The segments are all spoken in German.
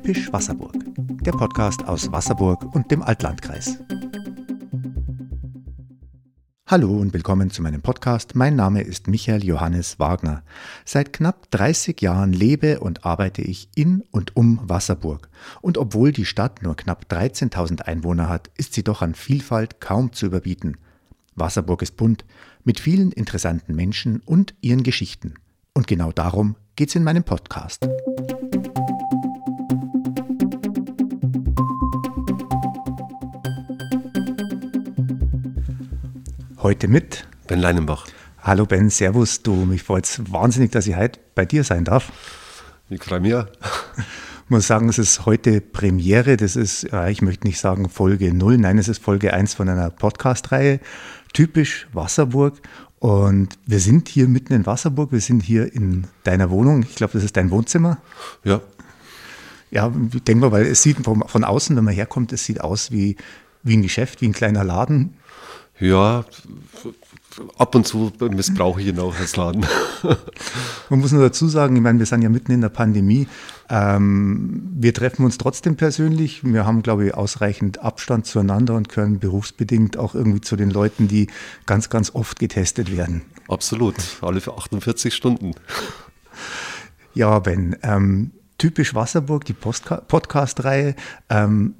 Typisch Wasserburg, der Podcast aus Wasserburg und dem Altlandkreis. Hallo und willkommen zu meinem Podcast. Mein Name ist Michael Johannes Wagner. Seit knapp 30 Jahren lebe und arbeite ich in und um Wasserburg. Und obwohl die Stadt nur knapp 13.000 Einwohner hat, ist sie doch an Vielfalt kaum zu überbieten. Wasserburg ist bunt, mit vielen interessanten Menschen und ihren Geschichten. Und genau darum geht's in meinem Podcast. Heute mit Ben Leinenbach. Hallo Ben, Servus. Du, mich freut es wahnsinnig, dass ich heute bei dir sein darf. Ich freue mich. Ich muss sagen, es ist heute Premiere. Das ist, ich möchte nicht sagen Folge 0, nein, es ist Folge 1 von einer Podcast-Reihe. Typisch Wasserburg. Und wir sind hier mitten in Wasserburg. Wir sind hier in deiner Wohnung. Ich glaube, das ist dein Wohnzimmer. Ja. Ja, ich denke mal, weil es sieht von, von außen, wenn man herkommt, es sieht aus wie, wie ein Geschäft, wie ein kleiner Laden. Ja, ab und zu missbrauche ich ihn auch als Laden. Man muss nur dazu sagen, ich meine, wir sind ja mitten in der Pandemie. Ähm, wir treffen uns trotzdem persönlich. Wir haben, glaube ich, ausreichend Abstand zueinander und können berufsbedingt auch irgendwie zu den Leuten, die ganz, ganz oft getestet werden. Absolut, alle für 48 Stunden. Ja, Ben, ähm, typisch Wasserburg, die Podcast-Reihe. Ähm,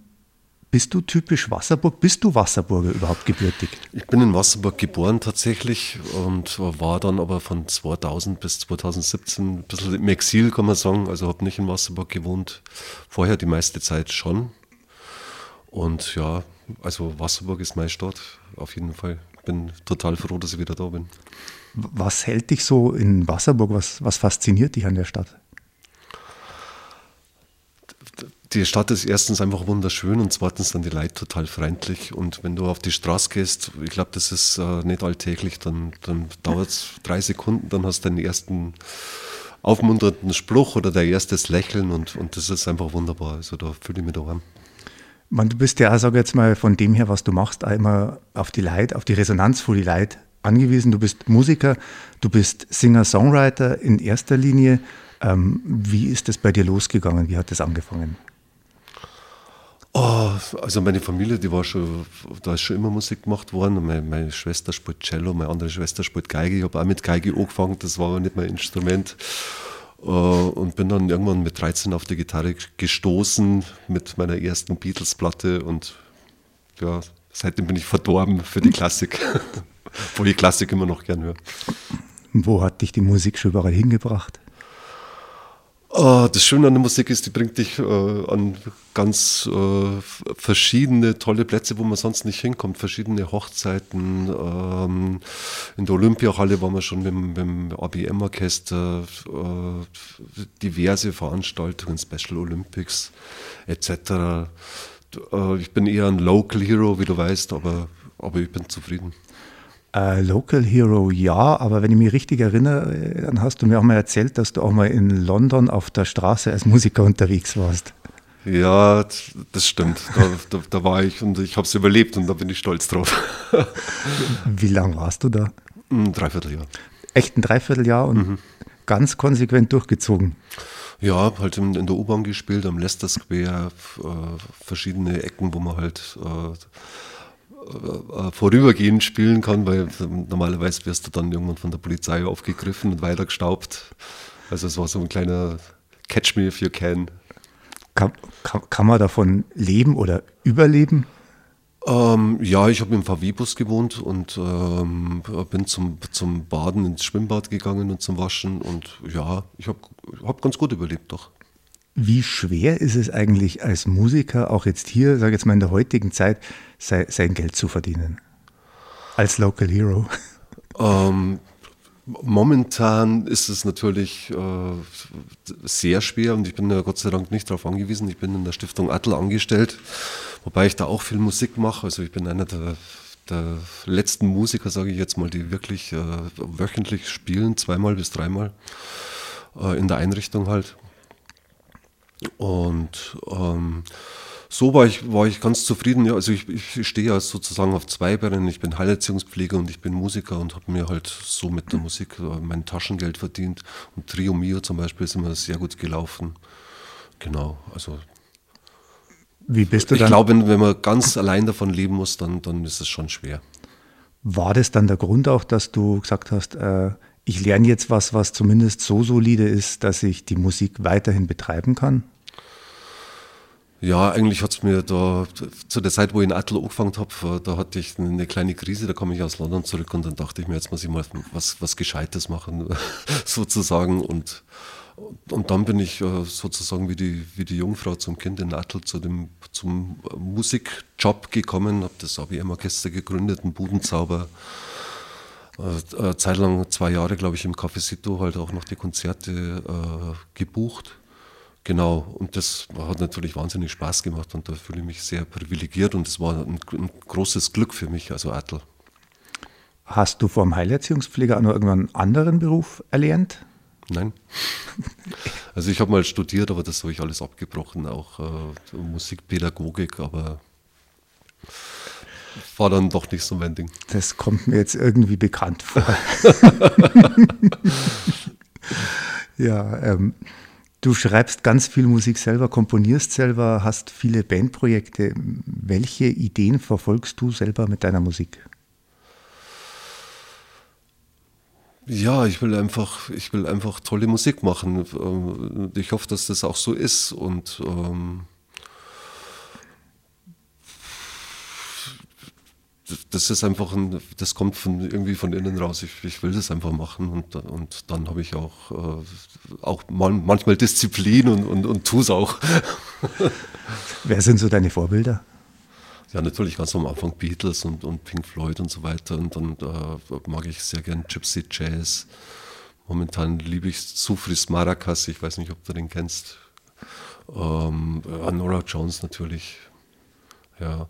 bist du typisch Wasserburg? Bist du Wasserburger überhaupt gebürtig? Ich bin in Wasserburg geboren tatsächlich und war dann aber von 2000 bis 2017 ein bisschen im Exil, kann man sagen. Also habe nicht in Wasserburg gewohnt. Vorher die meiste Zeit schon. Und ja, also Wasserburg ist meine Stadt, auf jeden Fall. Bin total froh, dass ich wieder da bin. Was hält dich so in Wasserburg? Was, was fasziniert dich an der Stadt? Die Stadt ist erstens einfach wunderschön und zweitens dann die Leute total freundlich. Und wenn du auf die Straße gehst, ich glaube, das ist äh, nicht alltäglich, dann, dann dauert es drei Sekunden, dann hast du den ersten aufmunternden Spruch oder dein erstes Lächeln und, und das ist einfach wunderbar. Also da fühle ich mich daheim. Man, du bist ja, sag jetzt mal, von dem her, was du machst, immer auf die Leute, auf die Resonanz von die Leute angewiesen. Du bist Musiker, du bist Singer-Songwriter in erster Linie. Ähm, wie ist das bei dir losgegangen? Wie hat das angefangen? Oh, also meine Familie, die war schon, da ist schon immer Musik gemacht worden. Meine, meine Schwester spielt Cello, meine andere Schwester spielt Geige. Ich habe auch mit Geige angefangen, das war aber nicht mein Instrument. Uh, und bin dann irgendwann mit 13 auf die Gitarre gestoßen mit meiner ersten Beatles-Platte und ja, seitdem bin ich verdorben für die Klassik, wo ich Klassik immer noch gern höre. Wo hat dich die Musik schon überall hingebracht? Oh, das Schöne an der Musik ist, die bringt dich äh, an ganz äh, verschiedene tolle Plätze, wo man sonst nicht hinkommt. Verschiedene Hochzeiten. Ähm, in der Olympiahalle waren wir schon mit, mit dem ABM-Orchester, äh, diverse Veranstaltungen, Special Olympics etc. Äh, ich bin eher ein Local Hero, wie du weißt, aber, aber ich bin zufrieden. Äh, Local Hero ja, aber wenn ich mich richtig erinnere, äh, dann hast du mir auch mal erzählt, dass du auch mal in London auf der Straße als Musiker unterwegs warst. Ja, das stimmt. Da, da, da war ich und ich habe es überlebt und da bin ich stolz drauf. Wie lange warst du da? Ein Dreivierteljahr. Echt ein Dreivierteljahr und mhm. ganz konsequent durchgezogen? Ja, halt in, in der U-Bahn gespielt, am Leicester Square, äh, verschiedene Ecken, wo man halt äh, äh, vorübergehend spielen kann, weil normalerweise wirst du dann irgendwann von der Polizei aufgegriffen und weitergestaubt. Also es war so ein kleiner Catch me if you can. Kann, kann, kann man davon leben oder überleben? Ähm, ja, ich habe im VW-Bus gewohnt und ähm, bin zum, zum Baden ins Schwimmbad gegangen und zum Waschen und ja, ich habe hab ganz gut überlebt doch. Wie schwer ist es eigentlich als Musiker, auch jetzt hier, sage ich jetzt mal in der heutigen Zeit, sein Geld zu verdienen? Als Local Hero? Ähm, momentan ist es natürlich äh, sehr schwer und ich bin ja Gott sei Dank nicht darauf angewiesen. Ich bin in der Stiftung Attel angestellt, wobei ich da auch viel Musik mache. Also ich bin einer der, der letzten Musiker, sage ich jetzt mal, die wirklich äh, wöchentlich spielen, zweimal bis dreimal äh, in der Einrichtung halt. Und ähm, so war ich, war ich ganz zufrieden. Ja, also ich, ich stehe ja sozusagen auf zwei Beinen. Ich bin Heilerziehungspfleger und ich bin Musiker und habe mir halt so mit der Musik äh, mein Taschengeld verdient. Und Trio Mio zum Beispiel ist immer sehr gut gelaufen. Genau, also wie bist du ich dann? Ich glaube, wenn, wenn man ganz allein davon leben muss, dann, dann ist es schon schwer. War das dann der Grund auch, dass du gesagt hast, äh, ich lerne jetzt was, was zumindest so solide ist, dass ich die Musik weiterhin betreiben kann? Ja, eigentlich hat es mir da, zu der Zeit, wo ich in Attel angefangen habe, da hatte ich eine kleine Krise, da kam ich aus London zurück und dann dachte ich mir, jetzt muss ich mal was, was Gescheites machen, sozusagen. Und, und dann bin ich äh, sozusagen wie die, wie die Jungfrau zum Kind in Attel zu dem, zum Musikjob gekommen, habe das ABM-Orchester gegründet, einen Budenzauber. Äh, Zeit lang, zwei Jahre, glaube ich, im Café Sito halt auch noch die Konzerte äh, gebucht Genau, und das hat natürlich wahnsinnig Spaß gemacht und da fühle ich mich sehr privilegiert und es war ein, ein, großes Glück für mich, also Attel. Hast du vor dem Heilerziehungspfleger auch noch irgendwann einen anderen Beruf erlernt? Nein. Also ich habe mal studiert, aber das habe ich alles abgebrochen, auch äh, Musikpädagogik, aber war dann doch nicht so mein Ding. Das kommt mir jetzt irgendwie bekannt vor. ja, ähm, Du schreibst ganz viel Musik selber, komponierst selber, hast viele Bandprojekte. Welche Ideen verfolgst du selber mit deiner Musik? Ja, ich will einfach, ich will einfach tolle Musik machen. Ähm, ich hoffe, dass das auch so ist und ähm, das ist einfach ein, das kommt von irgendwie von innen raus. Ich, ich will das einfach machen und, und dann habe ich auch, äh, auch manchmal Disziplin und, und, und tue es auch. Wer sind so deine Vorbilder? Ja, natürlich ganz am Anfang Beatles und, und Pink Floyd und so weiter. Und dann äh, mag ich sehr gern Gypsy Jazz. Momentan liebe ich Sufris Maracas, ich weiß nicht, ob du den kennst. Ähm, Nora Jones natürlich. Ja.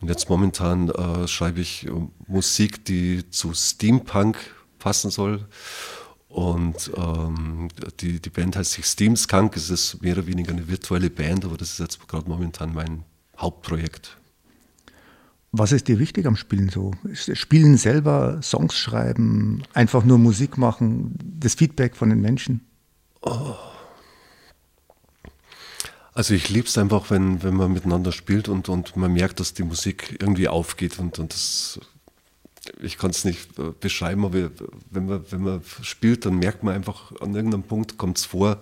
Und jetzt momentan äh, schreibe ich äh, Musik, die zu Steampunk passen soll. Und ähm, die, die Band heißt sich Steamskunk. Es ist mehr oder weniger eine virtuelle Band, aber das ist jetzt gerade momentan mein Hauptprojekt. Was ist dir wichtig am Spielen so? Spielen selber, Songs schreiben, einfach nur Musik machen, das Feedback von den Menschen? Oh. Also ich liebe es einfach, wenn, wenn man miteinander spielt und, und man merkt, dass die Musik irgendwie aufgeht und, und das, ich kann es nicht äh, beschreiben, aber wenn man, wenn man spielt, dann merkt man einfach, an irgendeinem Punkt kommt es vor,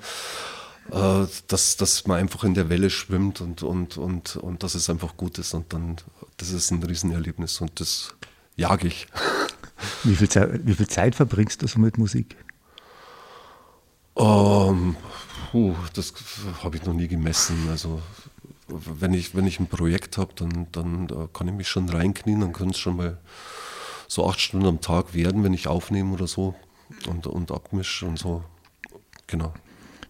äh, dass, dass man einfach in der Welle schwimmt und, und, und, und dass es einfach gut ist und dann, das ist ein Riesenerlebnis und das jage ich. Wie viel, Zeit, wie viel Zeit verbringst du so mit Musik? Um, ähm, Puh, das habe ich noch nie gemessen. Also wenn ich, wenn ich ein Projekt habe, dann, dann da kann ich mich schon reinknien, dann können es schon mal so acht Stunden am Tag werden, wenn ich aufnehme oder so und, und abmische und so. Genau.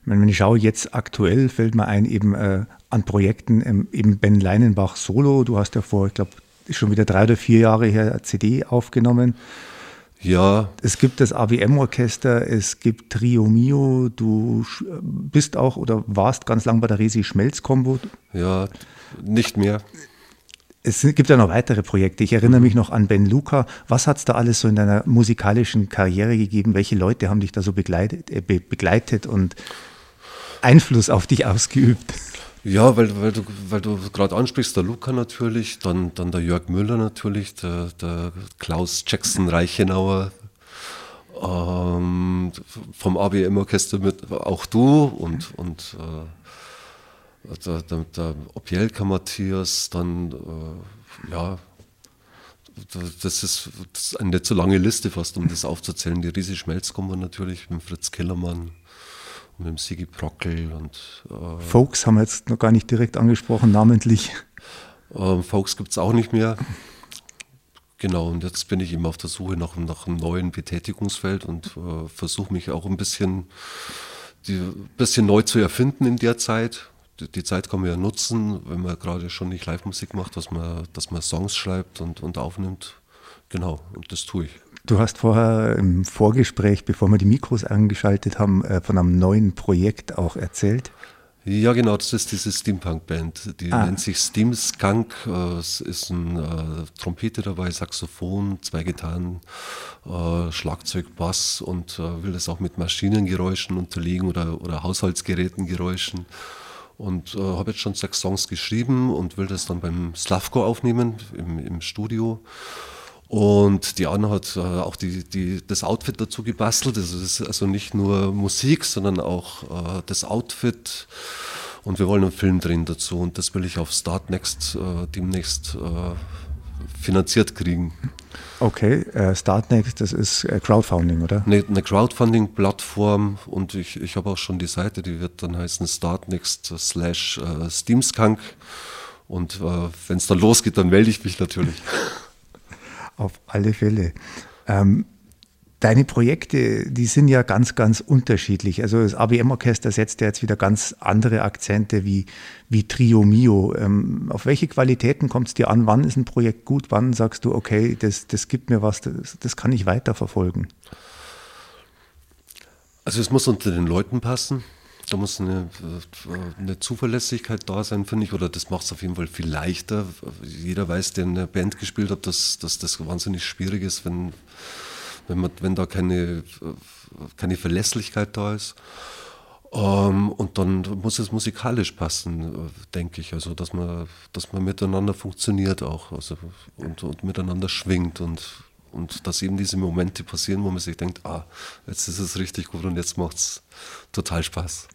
Wenn ich schaue, jetzt aktuell fällt mir ein, eben äh, an Projekten, ähm, eben Ben Leinenbach Solo. Du hast ja vor, ich glaube, schon wieder drei oder vier Jahre her CD aufgenommen. Ja. Es gibt das AWM-Orchester, es gibt Trio Mio, du bist auch oder warst ganz lang bei der Resi Schmelz-Kombo. Ja, nicht mehr. Es gibt ja noch weitere Projekte. Ich erinnere mich noch an Ben Luca. Was hat es da alles so in deiner musikalischen Karriere gegeben? Welche Leute haben dich da so begleitet, äh, begleitet und Einfluss auf dich ausgeübt? Ja, weil, weil du, weil du gerade ansprichst, der Luca natürlich, dann, dann der Jörg Müller natürlich, der, der Klaus Jackson Reichenauer, ähm, vom ABM-Orchester mit auch du und, und äh, der, der, der Opielka Matthias, dann äh, ja, das ist, das ist, eine zu lange Liste fast, um das aufzuzählen. Die Riese Schmelzkombo natürlich mit Fritz Kellermann mit dem Sigi Brockel und äh, Folks haben wir jetzt noch gar nicht direkt angesprochen, namentlich. Äh, Folks gibt es auch nicht mehr. Genau, und jetzt bin ich eben auf der Suche nach, nach einem neuen Betätigungsfeld und äh, versuche mich auch ein bisschen, die, bisschen neu zu erfinden in der Zeit. Die, die Zeit kann man ja nutzen, wenn man gerade schon nicht Live-Musik macht, dass man, dass man Songs schreibt und, und aufnimmt. Genau, und das tue ich. Du hast vorher im Vorgespräch, bevor wir die Mikros angeschaltet haben, äh, von einem neuen Projekt auch erzählt. Ja, genau, das ist diese Steampunk-Band. Die ah. nennt sich Steam Skunk. Äh, es ist ein äh, Trompete dabei, Saxophon, zwei Gitarren, äh, Schlagzeug, Bass und äh, will das auch mit Maschinengeräuschen unterlegen oder, oder Haushaltsgerätengeräuschen. und äh, habe jetzt schon sechs Songs geschrieben und will das dann beim Slavko aufnehmen im, im Studio. Und die Anna hat äh, auch die, die, das Outfit dazu gebastelt. Das ist also nicht nur Musik, sondern auch äh, das Outfit. Und wir wollen einen Film drehen dazu. Und das will ich auf Start Next äh, demnächst äh, finanziert kriegen. Okay, äh, Startnext, das ist äh, Crowdfunding, oder? Eine, eine Crowdfunding-Plattform und ich, ich habe auch schon die Seite, die wird dann heißen Startnext slash äh, Steamskunk. Und äh, wenn es dann losgeht, dann melde ich mich natürlich. Auf alle Fälle. Ähm, deine Projekte, die sind ja ganz, ganz unterschiedlich. Also das ABM-Orchester setzt ja jetzt wieder ganz andere Akzente wie, wie Trio Mio. Ähm, auf welche Qualitäten kommt es dir an? Wann ist ein Projekt gut? Wann sagst du, okay, das, das gibt mir was, das, das kann ich weiterverfolgen? Also es muss unter den Leuten passen. Da muss eine, eine Zuverlässigkeit da sein, finde ich, oder das macht es auf jeden Fall viel leichter. Jeder weiß, der in einer Band gespielt hat, dass, dass das wahnsinnig schwierig ist, wenn, wenn, man, wenn da keine, keine Verlässlichkeit da ist. Ähm, und dann muss es musikalisch passen, denke ich. Also, dass man, dass man miteinander funktioniert auch also, und, und miteinander schwingt und, und dass eben diese Momente passieren, wo man sich denkt, ah, jetzt ist es richtig gut und jetzt macht es total Spaß.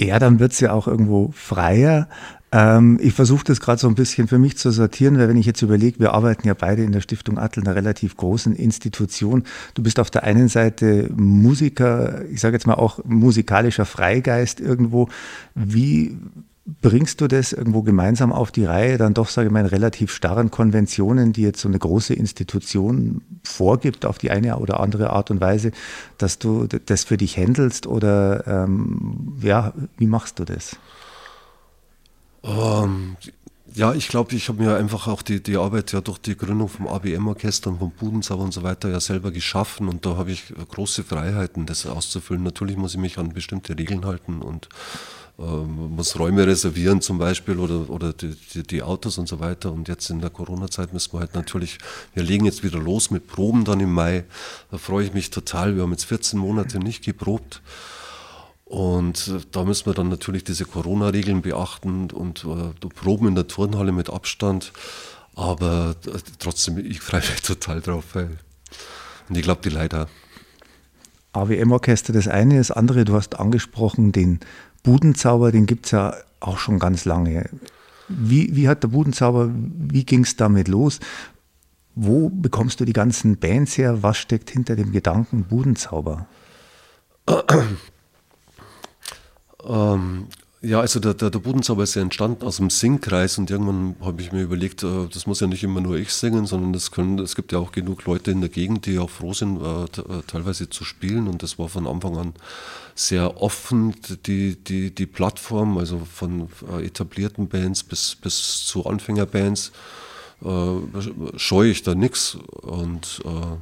Ja, dann wird es ja auch irgendwo freier. Ähm, ich versuche das gerade so ein bisschen für mich zu sortieren, weil wenn ich jetzt überlege, wir arbeiten ja beide in der Stiftung Attel, einer relativ großen Institution. Du bist auf der einen Seite Musiker, ich sage jetzt mal auch musikalischer Freigeist irgendwo. Wie bringst du das irgendwo gemeinsam auf die Reihe, dann doch, sage ich mal, relativ starren Konventionen, die jetzt so eine große Institution vorgibt auf die eine oder andere Art und Weise, dass du das für dich handelst oder ähm, ja, wie machst du das? Ähm, ja, ich glaube, ich habe mir einfach auch die, die Arbeit ja durch die Gründung vom ABM-Orchester und vom Budensauer und so weiter ja selber geschaffen und da habe ich große Freiheiten, das auszufüllen. Natürlich muss ich mich an bestimmte Regeln halten und muss Räume reservieren zum Beispiel oder, oder die, die, die, Autos und so weiter. Und jetzt in der Corona-Zeit müssen wir halt natürlich, wir legen jetzt wieder los mit Proben dann im Mai. Da freue ich mich total. Wir haben jetzt 14 Monate nicht geprobt. Und äh, da müssen wir dann natürlich diese Corona-Regeln beachten und äh, Proben in der Turnhalle mit Abstand. Aber äh, trotzdem, ich freue mich total drauf. Weil, und ich glaube, die Leiter. AWM-Orchester das eine, das andere, du hast angesprochen, den Budenzauber, den gibt es ja auch schon ganz lange. Wie, wie hat der Budenzauber, wie ging es damit los? Wo bekommst du die ganzen Bands her? Was steckt hinter dem Gedanken Budenzauber? Ähm, ja, also der, der, der Budenzauber ist ja entstanden aus dem Singkreis und irgendwann habe ich mir überlegt, äh, das muss ja nicht immer nur ich singen, sondern das können, es gibt ja auch genug Leute in der Gegend, die auch froh sind, äh, äh, teilweise zu spielen und das war von Anfang an sehr offen, die, die, die Plattform, also von etablierten Bands bis, bis zu Anfängerbands, äh, scheue ich da nichts und äh,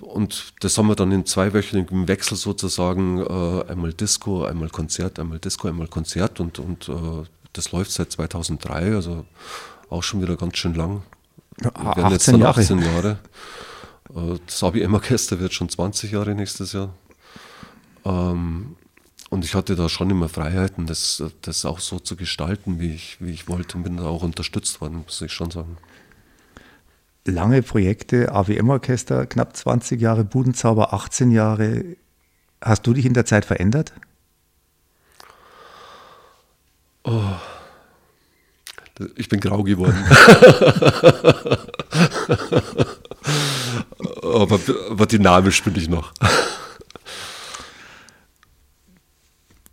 und das haben wir dann in zweiwöchigem Wechsel sozusagen, äh, einmal Disco, einmal Konzert, einmal Disco, einmal Konzert und, und äh, das läuft seit 2003, also auch schon wieder ganz schön lang. Wir werden jetzt dann Jahre. 18 Jahre. Äh, das ABM-Orchester wird schon 20 Jahre nächstes Jahr. Ähm, und ich hatte da schon immer Freiheiten, das, das auch so zu gestalten, wie ich, wie ich wollte und bin da auch unterstützt worden, muss ich schon sagen lange Projekte, AWM-Orchester, knapp 20 Jahre, Budenzauber 18 Jahre. Hast du dich in der Zeit verändert? Oh. Ich bin grau geworden. aber, aber dynamisch bin ich noch.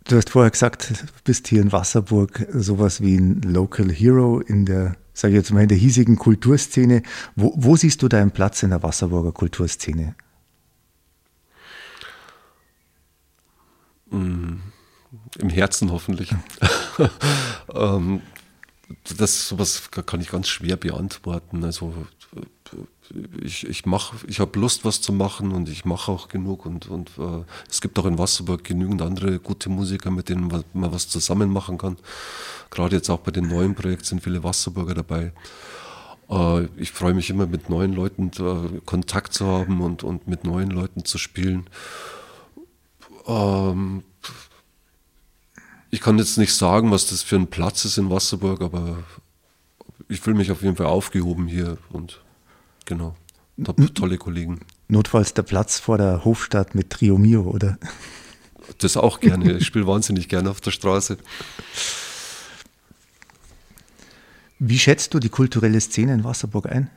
Du hast vorher gesagt, du bist hier in Wasserburg sowas wie ein Local Hero in der sage ich jetzt mal, in der hiesigen Kulturszene. Wo, wo siehst du deinen Platz in der Wasserburger Kulturszene? Mm, Im Herzen hoffentlich. ähm, das sowas kann ich ganz schwer beantworten. Also ich, ich mache, ich habe Lust, was zu machen und ich mache auch genug und, und äh, es gibt auch in Wasserburg genügend andere gute Musiker, mit denen man, was zusammen machen kann. Gerade jetzt auch bei den neuen Projekten sind viele Wasserburger dabei. Äh, ich freue mich immer mit neuen Leuten äh, Kontakt zu haben und, und mit neuen Leuten zu spielen. Ähm, ich kann jetzt nicht sagen, was das für ein Platz ist in Wasserburg, aber ich fühle mich auf jeden Fall aufgehoben hier und genau, habe tolle Kollegen. Notfalls der Platz vor der Hofstadt mit Trio Mio, oder? Das auch gerne. Ich spiele wahnsinnig gerne auf der Straße. Wie schätzt du die kulturelle Szene in Wasserburg ein?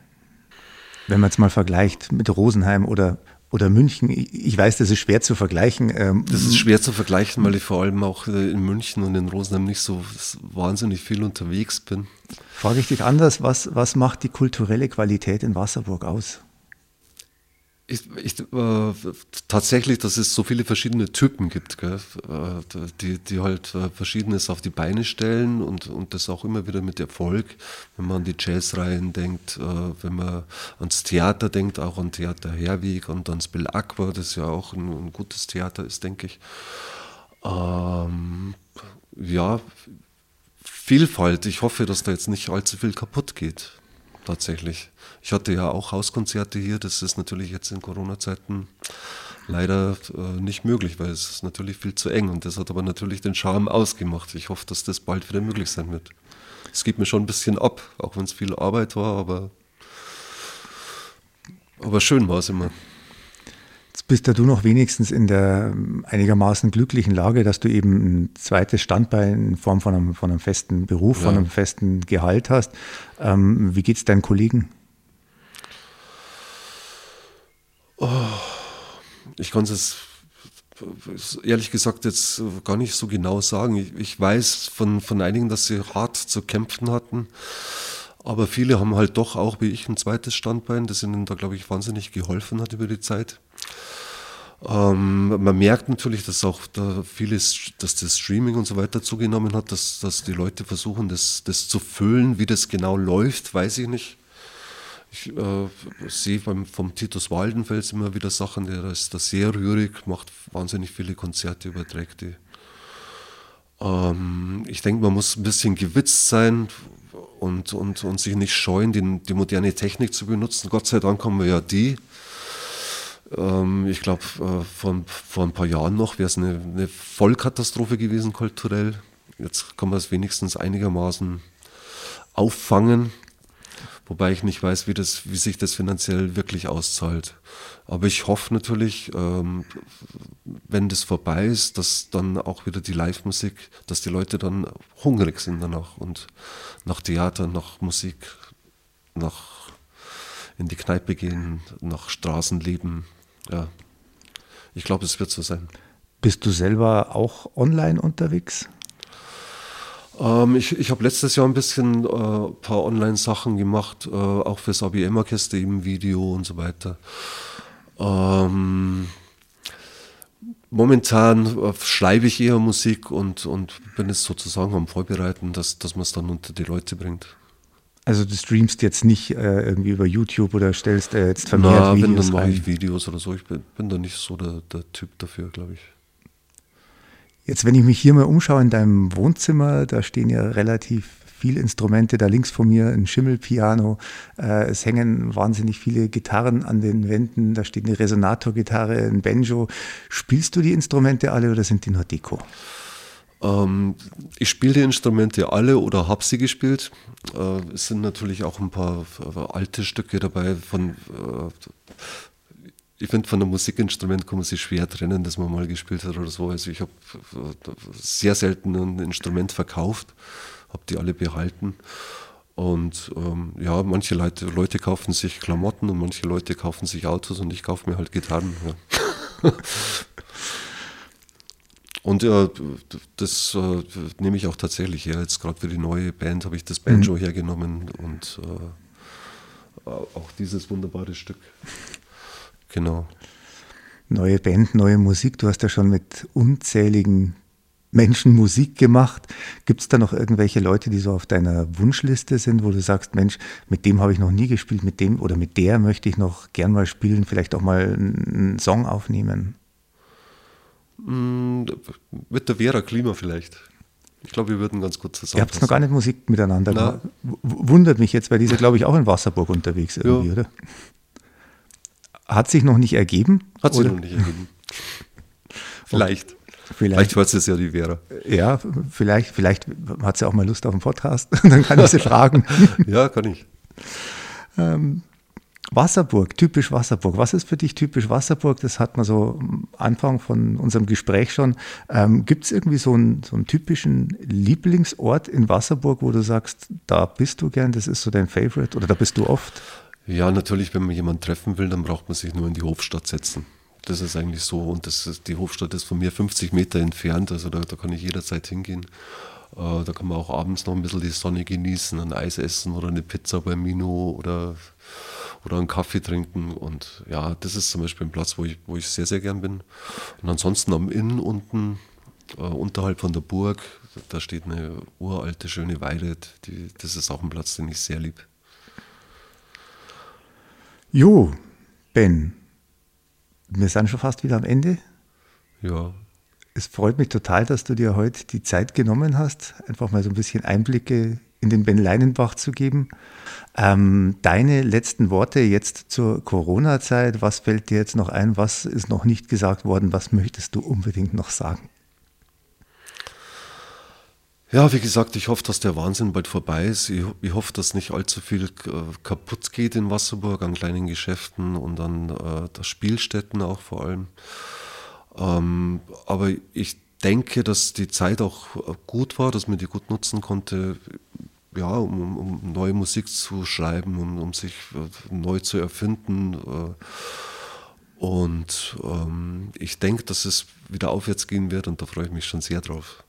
Wenn man es mal vergleicht mit Rosenheim oder, oder München. Ich weiß, das ist schwer zu vergleichen. Ähm, das ist schwer zu vergleichen, weil ich vor allem auch äh, in München und in Rosenheim nicht so wahnsinnig viel unterwegs bin. Frage ich dich anders, was, was macht die kulturelle Qualität in Wasserburg aus? Ich, ich, äh, tatsächlich, dass es so viele verschiedene Typen gibt, gell? Äh, die, die halt äh, Verschiedenes auf die Beine stellen und, und das auch immer wieder mit Erfolg. Wenn man an die Jazzreihen denkt, äh, wenn man ans Theater denkt, auch an Theater Herweg und ans Bill Aqua, das ja auch ein, ein gutes Theater ist, denke ich. Ähm, ja, Vielfalt. Ich hoffe, dass da jetzt nicht allzu viel kaputt geht, tatsächlich. Ich hatte ja auch Hauskonzerte hier, das ist natürlich jetzt in Corona-Zeiten leider äh, nicht möglich, weil es ist natürlich viel zu eng und das hat aber natürlich den Charme ausgemacht. Ich hoffe, dass das bald wieder möglich sein wird. Es geht mir schon ein bisschen ab, auch wenn es viel Arbeit war, aber, aber schön war es immer. Jetzt bist ja du noch wenigstens in der einigermaßen glücklichen Lage, dass du eben ein zweites Standbein in Form von einem, von einem festen Beruf, ja. von einem festen Gehalt hast. Ähm, wie geht es deinen Kollegen? Oh, ich kann es ehrlich gesagt jetzt gar nicht so genau sagen. Ich, ich, weiß von, von einigen, dass sie hart zu kämpfen hatten. Aber viele haben halt doch auch wie ich ein zweites Standbein, das ihnen da, glaube ich, wahnsinnig geholfen hat über die Zeit. Ähm, man merkt natürlich, dass auch da vieles, dass das Streaming und so weiter zugenommen hat, dass, dass die Leute versuchen, das, das zu füllen. Wie das genau läuft, weiß ich nicht. Ich äh, sehe beim, vom Titus Waldenfels immer wieder Sachen, der ist da sehr rührig, macht wahnsinnig viele Konzerte, überträgt die. Ähm, ich denke, man muss ein bisschen gewitzt sein und, und, und sich nicht scheuen, die, die moderne Technik zu benutzen. Gott sei Dank haben wir ja die. Ähm, ich glaube, äh, vor, vor ein paar Jahren noch wäre es eine, eine Vollkatastrophe gewesen kulturell. Jetzt kann man es wenigstens einigermaßen auffangen. Wobei ich nicht weiß, wie, das, wie sich das finanziell wirklich auszahlt. Aber ich hoffe natürlich, ähm, wenn das vorbei ist, dass dann auch wieder die Live-Musik, dass die Leute dann hungrig sind danach und nach Theater, nach Musik, nach in die Kneipe gehen, nach Straßenleben. Ja, ich glaube, es wird so sein. Bist du selber auch online unterwegs? Ähm, ich ich habe letztes Jahr ein bisschen äh, paar Online-Sachen gemacht, äh, auch fürs ABM-Orchester, eben Video und so weiter. Ähm, momentan äh, schreibe ich eher Musik und, und bin jetzt sozusagen am Vorbereiten, dass, dass man es dann unter die Leute bringt. Also du streamst jetzt nicht äh, irgendwie über YouTube oder stellst äh, jetzt vermehrt Na, Videos wenn, dann mache ich Videos oder so. Ich bin, bin da nicht so der, der Typ dafür, glaube ich. Jetzt, wenn ich mich hier mal umschaue in deinem Wohnzimmer, da stehen ja relativ viele Instrumente, da links von mir ein Schimmelpiano, äh, es hängen wahnsinnig viele Gitarren an den Wänden, da steht eine Resonatorgitarre, ein Banjo. Spielst du die Instrumente alle oder sind die nur Deko? Ähm, ich spiele die Instrumente alle oder habe sie gespielt. Äh, es sind natürlich auch ein paar äh, alte Stücke dabei von äh, ich finde, von einem Musikinstrument kann man sich schwer trennen, das man mal gespielt hat oder so. Also ich habe sehr selten ein Instrument verkauft, habe die alle behalten. Und ähm, ja, manche Leute, Leute kaufen sich Klamotten und manche Leute kaufen sich Autos und ich kaufe mir halt Gitarren. Ja. und äh, das äh, nehme ich auch tatsächlich her. Jetzt gerade für die neue Band habe ich das Banjo mhm. hergenommen und äh, auch dieses wunderbare Stück. Genau. Neue Band, neue Musik. Du hast ja schon mit unzähligen Menschen Musik gemacht. Gibt es da noch irgendwelche Leute, die so auf deiner Wunschliste sind, wo du sagst, Mensch, mit dem habe ich noch nie gespielt, mit dem oder mit der möchte ich noch gern mal spielen, vielleicht auch mal einen Song aufnehmen? Mit der Vera Klima vielleicht. Ich glaube, wir würden ganz gut zusammen. Ihr habt noch gar nicht Musik miteinander gemacht. Wundert mich jetzt, weil die ist ja, glaube ich, auch in Wasserburg unterwegs irgendwie, ja. oder? Hat sich noch nicht ergeben? Hat sich oder? noch nicht ergeben. Vielleicht. Vielleicht, vielleicht hört es ja die Vera. Ja, vielleicht, vielleicht hat sie auch mal Lust auf einen Podcast. Dann kann ich sie fragen. ja, kann ich. Ähm, Wasserburg, typisch Wasserburg. Was ist für dich typisch Wasserburg? Das hat man so am Anfang von unserem Gespräch schon. Ähm, Gibt es irgendwie so einen, so einen typischen Lieblingsort in Wasserburg, wo du sagst, da bist du gern, das ist so dein Favorite oder da bist du oft? Ja, natürlich, wenn man jemanden treffen will, dann braucht man sich nur in die Hofstadt setzen. Das ist eigentlich so. Und das ist, die Hofstadt ist von mir 50 Meter entfernt, also da, da kann ich jederzeit hingehen. Äh, da kann man auch abends noch ein bisschen die Sonne genießen, ein Eis essen oder eine Pizza bei Mino oder oder einen Kaffee trinken. Und ja, das ist zum Beispiel ein Platz, wo ich, wo ich sehr, sehr gern bin. Und ansonsten am Inn unten, äh, unterhalb von der Burg, da steht eine uralte, schöne Weide. Die, das ist auch ein Platz, den ich sehr lieb. Jo, Ben, wir sind schon fast wieder am Ende. Ja. Es freut mich total, dass du dir heute die Zeit genommen hast, einfach mal so ein bisschen Einblicke in den Ben Leinenbach zu geben. Ähm, deine letzten Worte jetzt zur Corona-Zeit, was fällt dir jetzt noch ein? Was ist noch nicht gesagt worden? Was möchtest du unbedingt noch sagen? Ja, wie gesagt, ich hoffe, dass der Wahnsinn bald vorbei ist. Ich, ich hoffe, dass nicht allzu viel äh, kaputt geht in Wasserburg an kleinen Geschäften und an äh, Spielstätten auch vor allem. Ähm, aber ich denke, dass die Zeit auch gut war, dass man die gut nutzen konnte, ja, um, um neue Musik zu schreiben, um, um sich äh, neu zu erfinden. Äh, und ähm, ich denke, dass es wieder aufwärts gehen wird und da freue ich mich schon sehr drauf.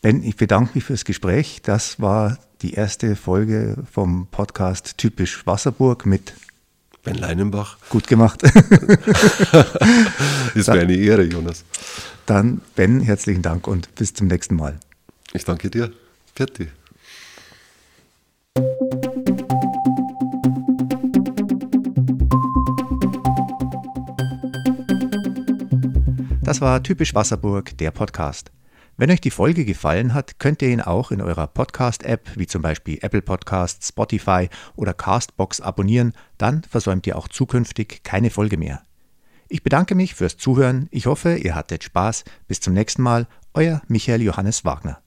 Ben, ich bedanke mich fürs Gespräch. Das war die erste Folge vom Podcast Typisch Wasserburg mit Ben Leinenbach. Gut gemacht. ist mir eine Ehre, Jonas. Dann, Ben, herzlichen Dank und bis zum nächsten Mal. Ich danke dir. Fertig. Das war Typisch Wasserburg, der Podcast. Wenn euch die Folge gefallen hat, könnt ihr ihn auch in eurer Podcast-App, wie zum Beispiel Apple Podcasts, Spotify oder Castbox abonnieren, dann versäumt ihr auch zukünftig keine Folge mehr. Ich bedanke mich fürs Zuhören, ich hoffe, ihr hattet Spaß. Bis zum nächsten Mal, euer Michael Johannes Wagner.